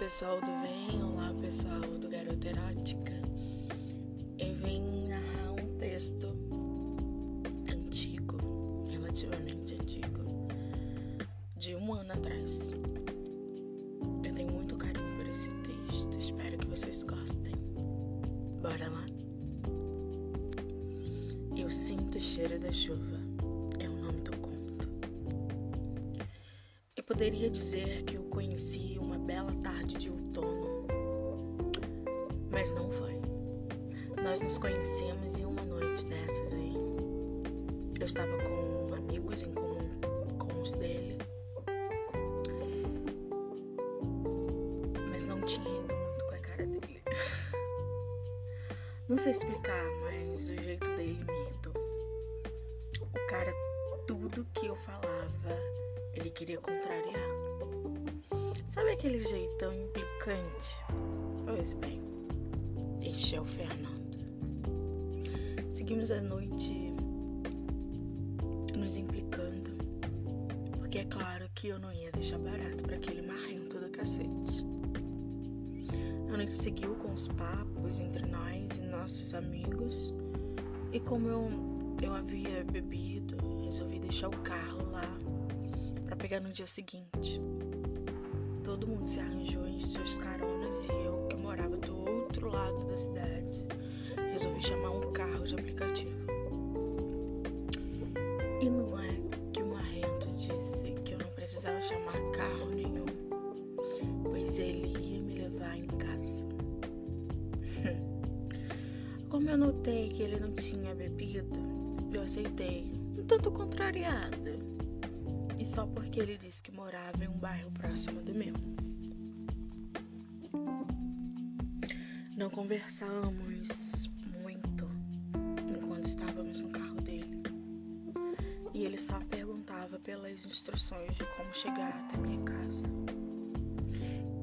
pessoal do Vem, olá pessoal do Garota Erótica. Eu vim narrar um texto antigo, relativamente antigo, de um ano atrás. Eu tenho muito carinho por esse texto, espero que vocês gostem. Bora lá? Eu sinto o cheiro da chuva, é o nome do conto. Eu poderia dizer que o conheci tarde de outono, mas não foi. Nós nos conhecemos em uma noite dessas aí. Eu estava com amigos em comum com os dele, mas não tinha ido muito com a cara dele. Não sei explicar, mas o jeito dele me irritou. O cara, tudo que eu falava, ele queria contrariar. Aquele jeitão implicante? Pois bem, este é o Fernando. Seguimos a noite nos implicando, porque é claro que eu não ia deixar barato para aquele marrento do cacete. A noite seguiu com os papos entre nós e nossos amigos, e como eu, eu havia bebido, resolvi deixar o carro lá para pegar no dia seguinte todo mundo se arranjou em suas caronas e eu, que morava do outro lado da cidade, resolvi chamar um carro de aplicativo. E não é que o Marrento disse que eu não precisava chamar carro nenhum, pois ele ia me levar em casa. Como eu notei que ele não tinha bebido, eu aceitei, um tanto contrariada e só porque ele disse que morava em um bairro próximo do meu. Não conversamos muito enquanto estávamos no carro dele. E ele só perguntava pelas instruções de como chegar até minha casa.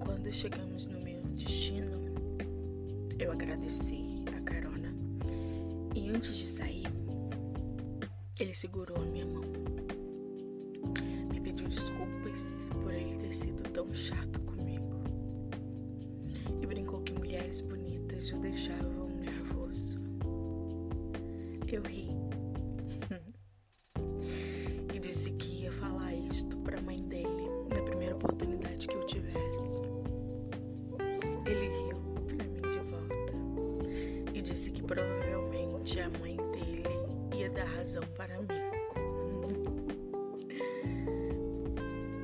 Quando chegamos no meu destino, eu agradeci a carona. E antes de sair, ele segurou a minha mão desculpas por ele ter sido tão chato comigo. E brincou que mulheres bonitas o deixavam nervoso. Eu ri.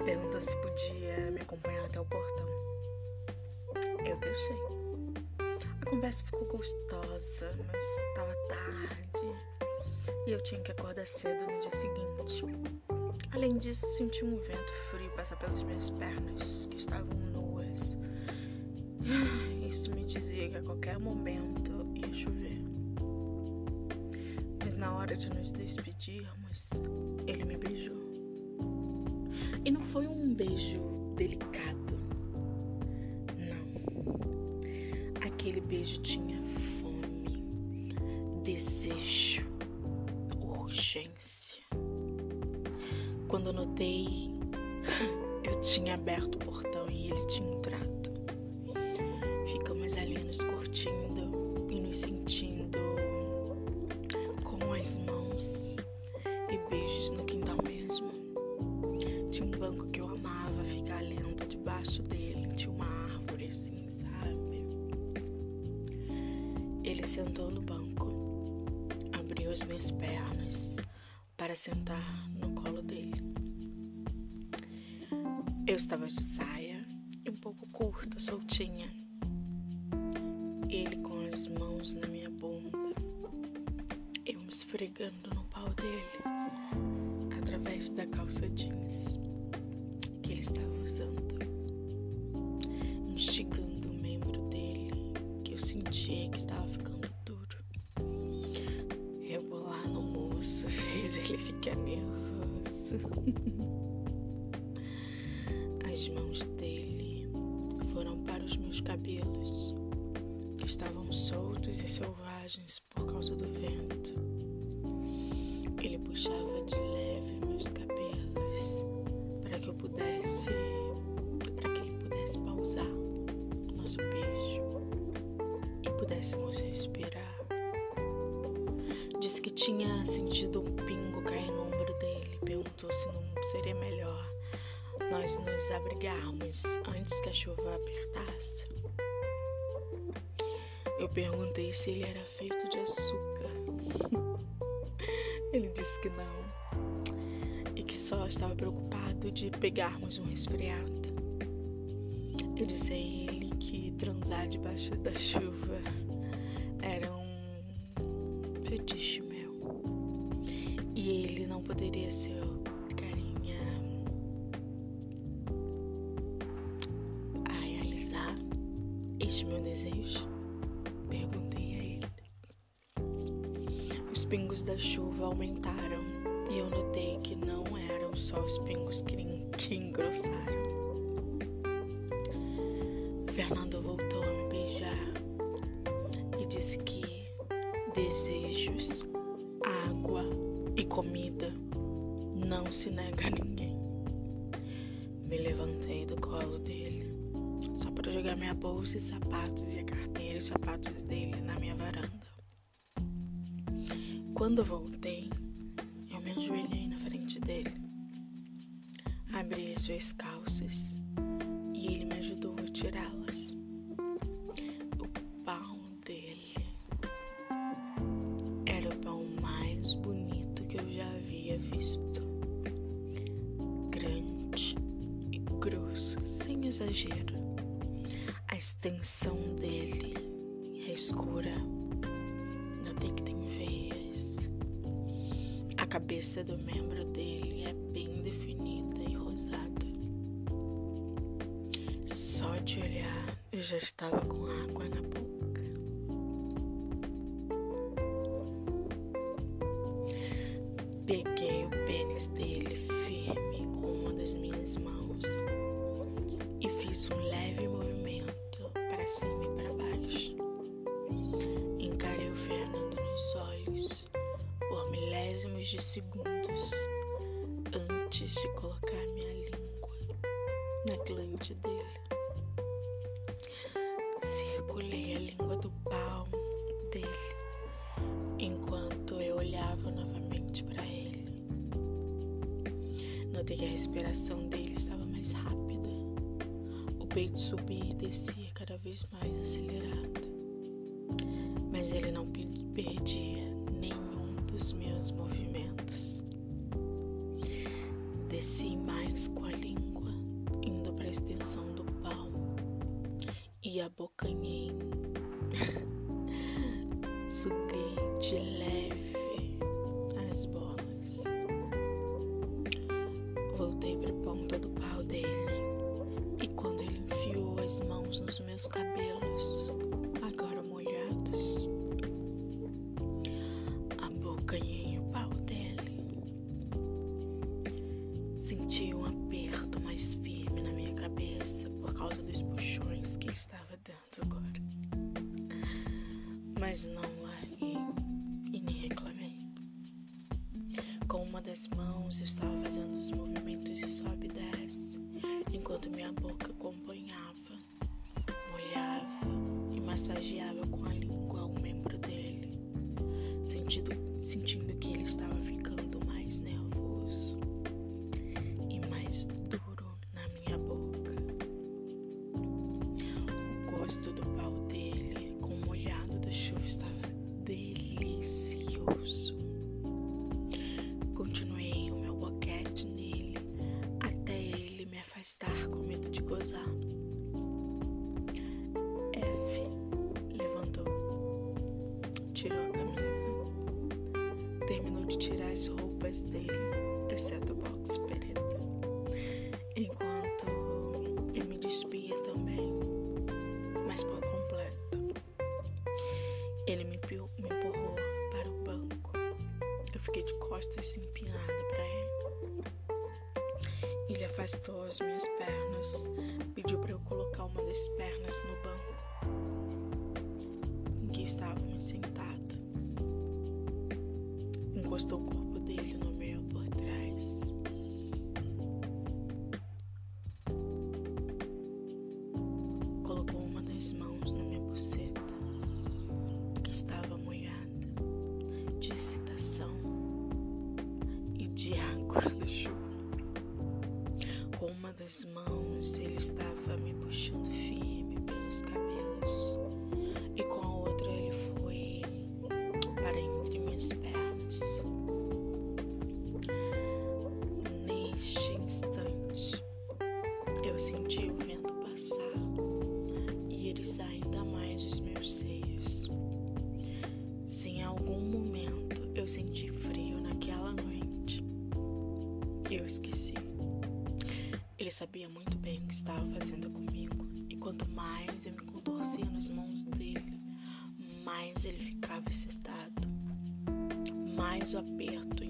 Perguntou se podia me acompanhar até o portão. Eu deixei. A conversa ficou gostosa, mas estava tarde e eu tinha que acordar cedo no dia seguinte. Além disso, senti um vento frio passar pelas minhas pernas, que estavam nuas. Isso me dizia que a qualquer momento ia chover. Mas na hora de nos despedirmos, ele me beijou. E não foi um beijo delicado. Não. Aquele beijo tinha fome, desejo, urgência. Quando notei, eu tinha aberto o portão e ele tinha entrado. Minhas pernas para sentar no colo dele. Eu estava de saia e um pouco curta, soltinha. Ele com as mãos na minha bunda, eu me esfregando no pau dele através da calça jeans que ele estava usando, instigando o membro dele que eu sentia que estava As mãos dele foram para os meus cabelos, que estavam soltos e selvagens por causa do vento. Ele puxava de leve meus cabelos para que eu pudesse, para que ele pudesse pausar pudéssemos respirar. Disse que tinha sentido um pingo cair no ombro dele. Perguntou se não seria melhor nós nos abrigarmos antes que a chuva apertasse. Eu perguntei se ele era feito de açúcar. ele disse que não e que só estava preocupado de pegarmos um resfriado. Eu disse a ele que transar debaixo da chuva era um fetiche pingos da chuva aumentaram e eu notei que não eram só os pingos que, engrossaram. Fernando voltou a me beijar e disse que desejos, água e comida não se nega a ninguém. Me levantei do colo dele só para jogar minha bolsa e sapatos e a carteira e sapatos dele na minha varanda. Quando voltei, eu me ajoelhei na frente dele, abri as suas calças e ele me ajudou a tirá-las. O pau dele era o pau mais bonito que eu já havia visto. Grande e grosso, sem exagero extensão dele é escura. Notei que tem veias. A cabeça do membro dele é bem definida e rosada. Só de olhar eu já estava com água na de colocar minha língua na glande dele. Circulei a língua do pau dele enquanto eu olhava novamente para ele. Notei que a respiração dele estava mais rápida. O peito subia e descia cada vez mais acelerado, mas ele não perdia Desci mais com a língua, indo para a extensão do pau e abocanhei. Suguei Senti um aperto mais firme na minha cabeça por causa dos puxões que estava dando agora. Mas não larguei e nem reclamei. Com uma das mãos eu estava fazendo os movimentos de sobe e desce, enquanto minha boca acompanhava massageava com a medo de gozar. tirou a camisa, terminou de tirar as roupas dele, exceto o box encostou o corpo dele no meu por trás. Colocou uma das mãos na minha buceta, que estava molhada de excitação e de água do chuva. Com uma das mãos, ele estava me puxando firme pelos cabelos. Em algum momento eu senti frio naquela noite, eu esqueci. Ele sabia muito bem o que estava fazendo comigo, e quanto mais eu me contorcia nas mãos dele, mais ele ficava excitado, mais o aperto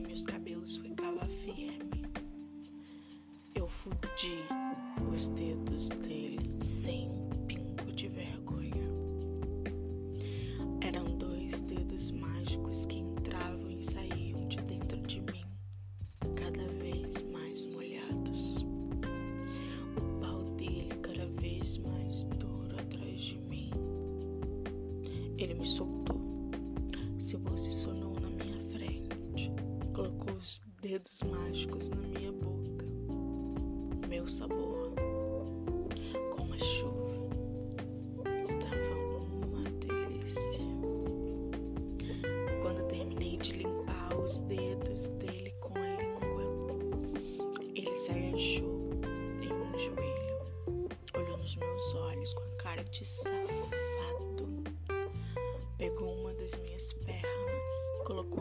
Ele me soltou, se posicionou na minha frente, colocou os dedos mágicos na minha boca. Meu sabor,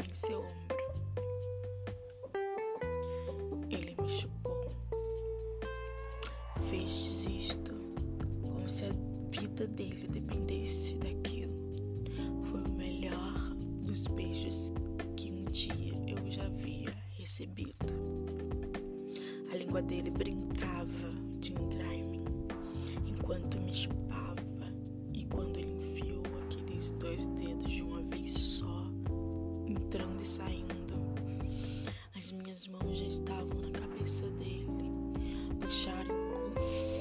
em seu ombro. Ele me chupou, fez isto como se a vida dele dependesse daquilo. Foi o melhor dos beijos que um dia eu já havia recebido. A língua dele brincava de entrar em mim enquanto me chupava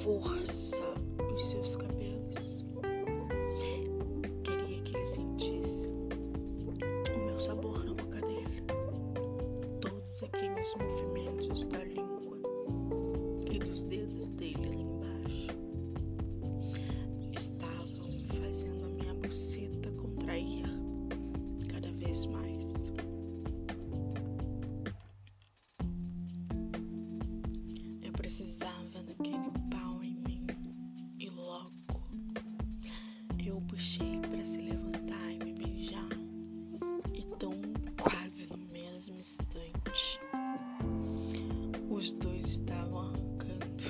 com instante, os dois estavam arrancando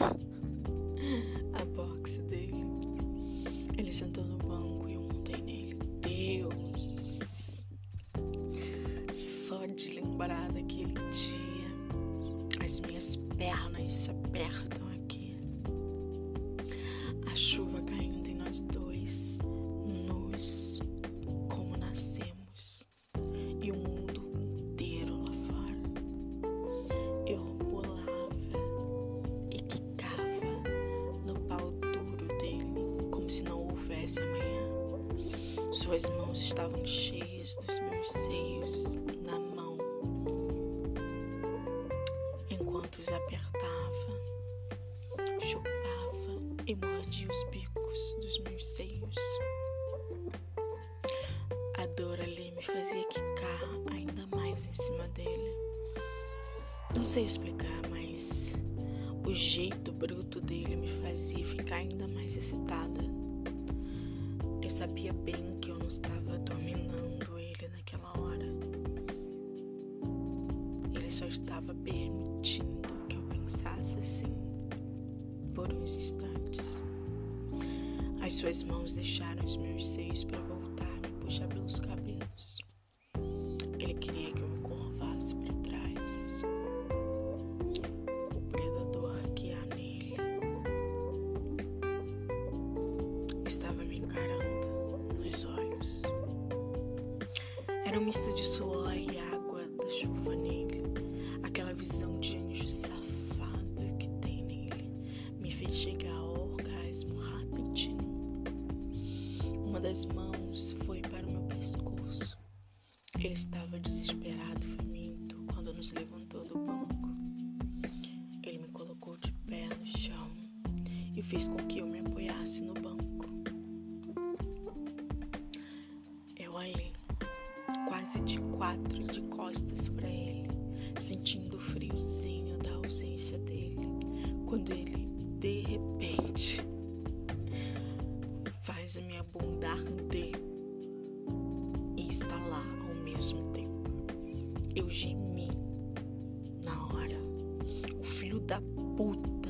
a box dele. Ele sentou no banco e eu montei nele. Deus! Só de lembrar daquele dia, as minhas pernas se apertam não houvesse amanhã. Suas mãos estavam cheias dos meus seios na mão, enquanto os apertava, chupava e mordia os bicos dos meus seios. A dor ali me fazia quicar ainda mais em cima dele. Não sei explicar, mas o jeito bruto dele me fazia ficar ainda mais excitada. Sabia bem que eu não estava dominando ele naquela hora. Ele só estava permitindo que eu pensasse assim por uns instantes. As suas mãos deixaram os meus seios para voltar a me puxar pelos cabelos. Ele queria que eu das mãos foi para o meu pescoço. Ele estava desesperado, faminto, quando nos levantou do banco. Ele me colocou de pé no chão fez com que eu me apoiasse no banco. Filho da puta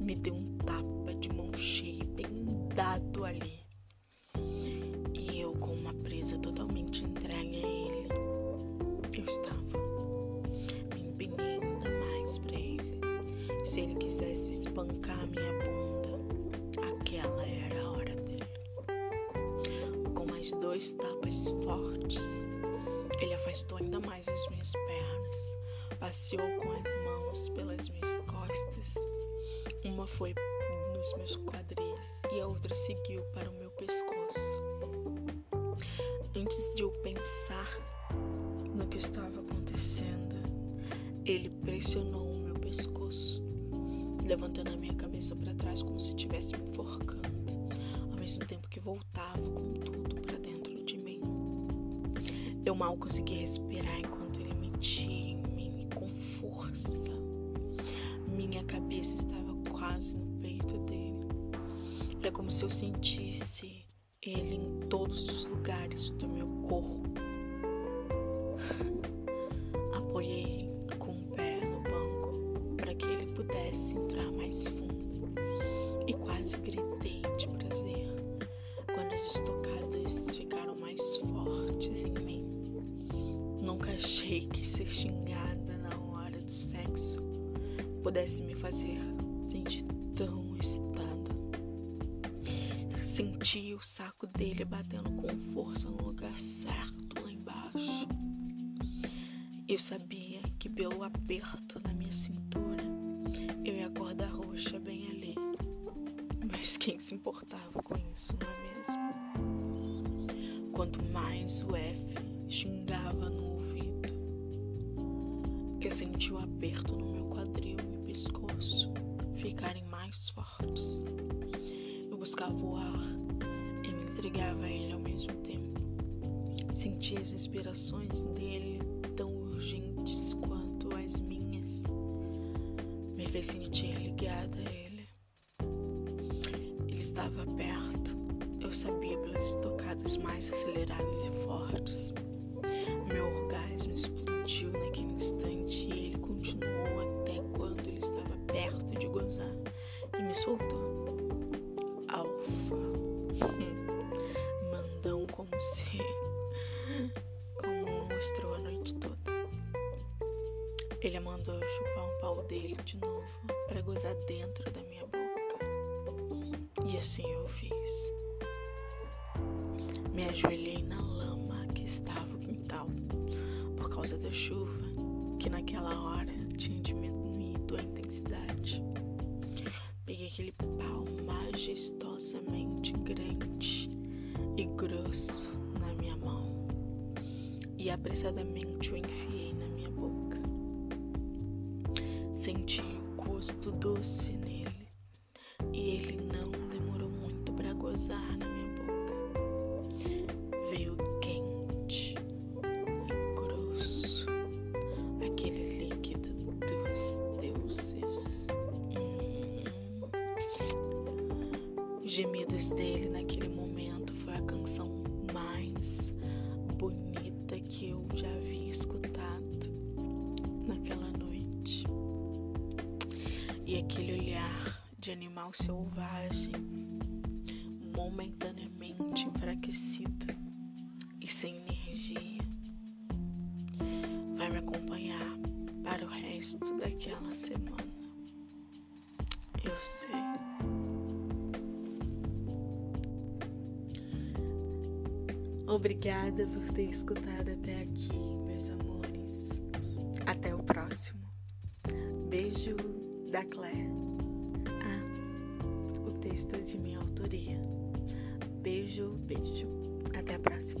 me deu um tapa de mão cheia, bem dado ali. E eu, com uma presa totalmente entregue a ele, eu estava. Me empenhei ainda mais pra ele. Se ele quisesse espancar a minha bunda, aquela era a hora dele. Com mais dois tapas fortes, ele afastou ainda mais as minhas pernas, passeou com as mãos pelas minhas costas. Uma foi nos meus quadris e a outra seguiu para o meu pescoço. Antes de eu pensar no que estava acontecendo, ele pressionou o meu pescoço, levantando a minha cabeça para trás como se estivesse me enforcando, ao mesmo tempo que voltava com tudo para dentro de mim. Eu mal consegui respirar força. Minha cabeça estava quase no peito dele. É como se eu sentisse ele em todos os lugares do meu corpo. Apoiei com o pé no banco para que ele pudesse entrar mais fundo e quase gritei de prazer quando as estocadas ficaram mais fortes em mim. Nunca achei que ser xingada pudesse me fazer sentir tão excitada. Senti o saco dele batendo com força no lugar certo lá embaixo. Eu sabia que pelo aperto na minha cintura eu ia acordar roxa bem ali. Mas quem se importava com isso, não é mesmo? Quanto mais o F xingava no ouvido, eu senti o aperto no pescoço ficarem mais fortes. Eu buscava o ar e me entregava a ele ao mesmo tempo. Sentia as inspirações dele soltou. Alfa. Mandão como se. como mostrou a noite toda. Ele mandou eu chupar um pau dele de novo para gozar dentro da minha boca. E assim eu fiz. Me ajoelhei na lama que estava o quintal por causa da chuva, que naquela aquele pau majestosamente grande e grosso na minha mão e apressadamente o enfiei na minha boca. Senti o gosto doce nele e ele não demorou muito para gozar na momentaneamente enfraquecido e sem energia, vai me acompanhar para o resto daquela semana. Eu sei. Obrigada por ter escutado até aqui, meus amores. Até o próximo. Beijo da Claire. Ah, o texto é de minha autoria. Beijo, beijo. Até a próxima.